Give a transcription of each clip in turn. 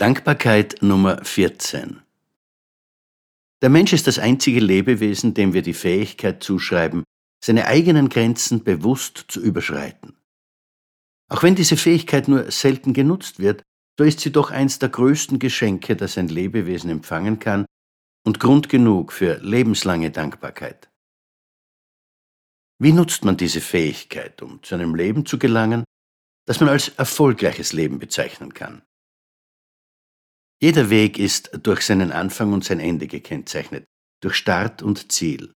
Dankbarkeit Nummer 14 Der Mensch ist das einzige Lebewesen, dem wir die Fähigkeit zuschreiben, seine eigenen Grenzen bewusst zu überschreiten. Auch wenn diese Fähigkeit nur selten genutzt wird, so ist sie doch eins der größten Geschenke, das ein Lebewesen empfangen kann und Grund genug für lebenslange Dankbarkeit. Wie nutzt man diese Fähigkeit, um zu einem Leben zu gelangen, das man als erfolgreiches Leben bezeichnen kann? Jeder Weg ist durch seinen Anfang und sein Ende gekennzeichnet, durch Start und Ziel.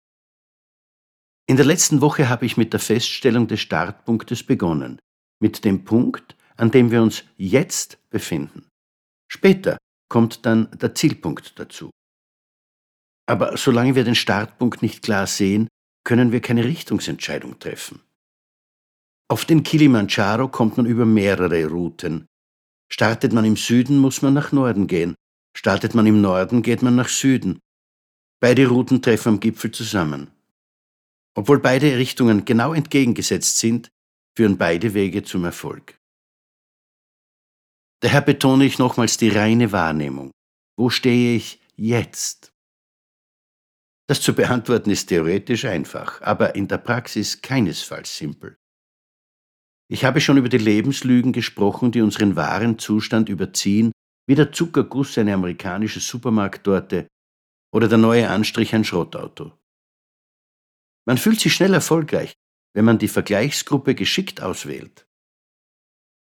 In der letzten Woche habe ich mit der Feststellung des Startpunktes begonnen, mit dem Punkt, an dem wir uns jetzt befinden. Später kommt dann der Zielpunkt dazu. Aber solange wir den Startpunkt nicht klar sehen, können wir keine Richtungsentscheidung treffen. Auf den Kilimanjaro kommt man über mehrere Routen, Startet man im Süden, muss man nach Norden gehen. Startet man im Norden, geht man nach Süden. Beide Routen treffen am Gipfel zusammen. Obwohl beide Richtungen genau entgegengesetzt sind, führen beide Wege zum Erfolg. Daher betone ich nochmals die reine Wahrnehmung. Wo stehe ich jetzt? Das zu beantworten ist theoretisch einfach, aber in der Praxis keinesfalls simpel. Ich habe schon über die Lebenslügen gesprochen, die unseren wahren Zustand überziehen, wie der Zuckerguss eine amerikanische Supermarkttorte oder der neue Anstrich ein Schrottauto. Man fühlt sich schnell erfolgreich, wenn man die Vergleichsgruppe geschickt auswählt.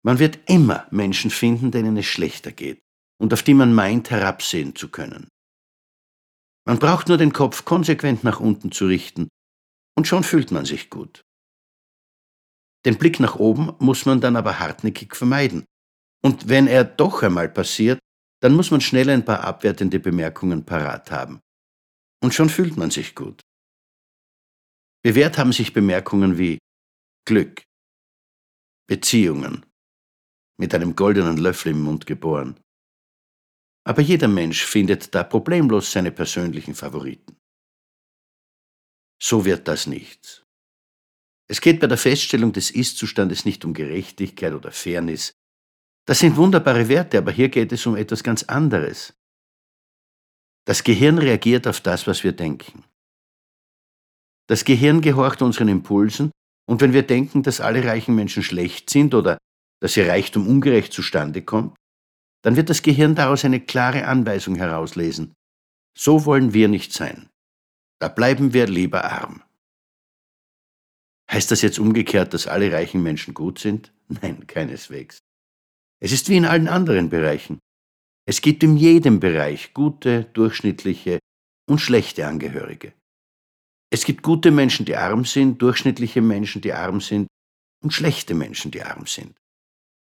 Man wird immer Menschen finden, denen es schlechter geht und auf die man meint herabsehen zu können. Man braucht nur den Kopf konsequent nach unten zu richten, und schon fühlt man sich gut. Den Blick nach oben muss man dann aber hartnäckig vermeiden. Und wenn er doch einmal passiert, dann muss man schnell ein paar abwertende Bemerkungen parat haben. Und schon fühlt man sich gut. Bewährt haben sich Bemerkungen wie Glück, Beziehungen, mit einem goldenen Löffel im Mund geboren. Aber jeder Mensch findet da problemlos seine persönlichen Favoriten. So wird das nichts. Es geht bei der Feststellung des Ist-Zustandes nicht um Gerechtigkeit oder Fairness. Das sind wunderbare Werte, aber hier geht es um etwas ganz anderes. Das Gehirn reagiert auf das, was wir denken. Das Gehirn gehorcht unseren Impulsen, und wenn wir denken, dass alle reichen Menschen schlecht sind oder dass ihr Reichtum ungerecht zustande kommt, dann wird das Gehirn daraus eine klare Anweisung herauslesen. So wollen wir nicht sein. Da bleiben wir lieber arm. Heißt das jetzt umgekehrt, dass alle reichen Menschen gut sind? Nein, keineswegs. Es ist wie in allen anderen Bereichen. Es gibt in jedem Bereich gute, durchschnittliche und schlechte Angehörige. Es gibt gute Menschen, die arm sind, durchschnittliche Menschen, die arm sind und schlechte Menschen, die arm sind.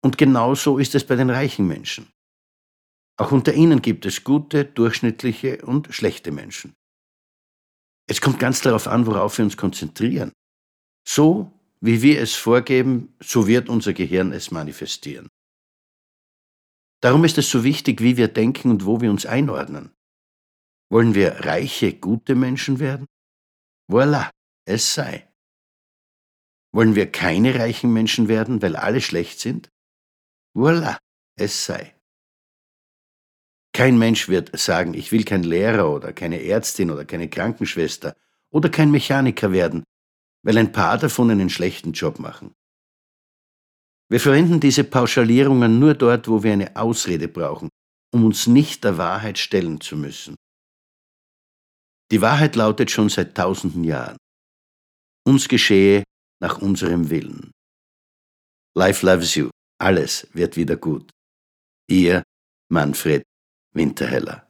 Und genauso ist es bei den reichen Menschen. Auch unter ihnen gibt es gute, durchschnittliche und schlechte Menschen. Es kommt ganz darauf an, worauf wir uns konzentrieren. So wie wir es vorgeben, so wird unser Gehirn es manifestieren. Darum ist es so wichtig, wie wir denken und wo wir uns einordnen. Wollen wir reiche, gute Menschen werden? Voilà, es sei. Wollen wir keine reichen Menschen werden, weil alle schlecht sind? Voilà, es sei. Kein Mensch wird sagen, ich will kein Lehrer oder keine Ärztin oder keine Krankenschwester oder kein Mechaniker werden, weil ein paar davon einen schlechten Job machen. Wir verwenden diese Pauschalierungen nur dort, wo wir eine Ausrede brauchen, um uns nicht der Wahrheit stellen zu müssen. Die Wahrheit lautet schon seit tausenden Jahren. Uns geschehe nach unserem Willen. Life loves you. Alles wird wieder gut. Ihr Manfred Winterheller.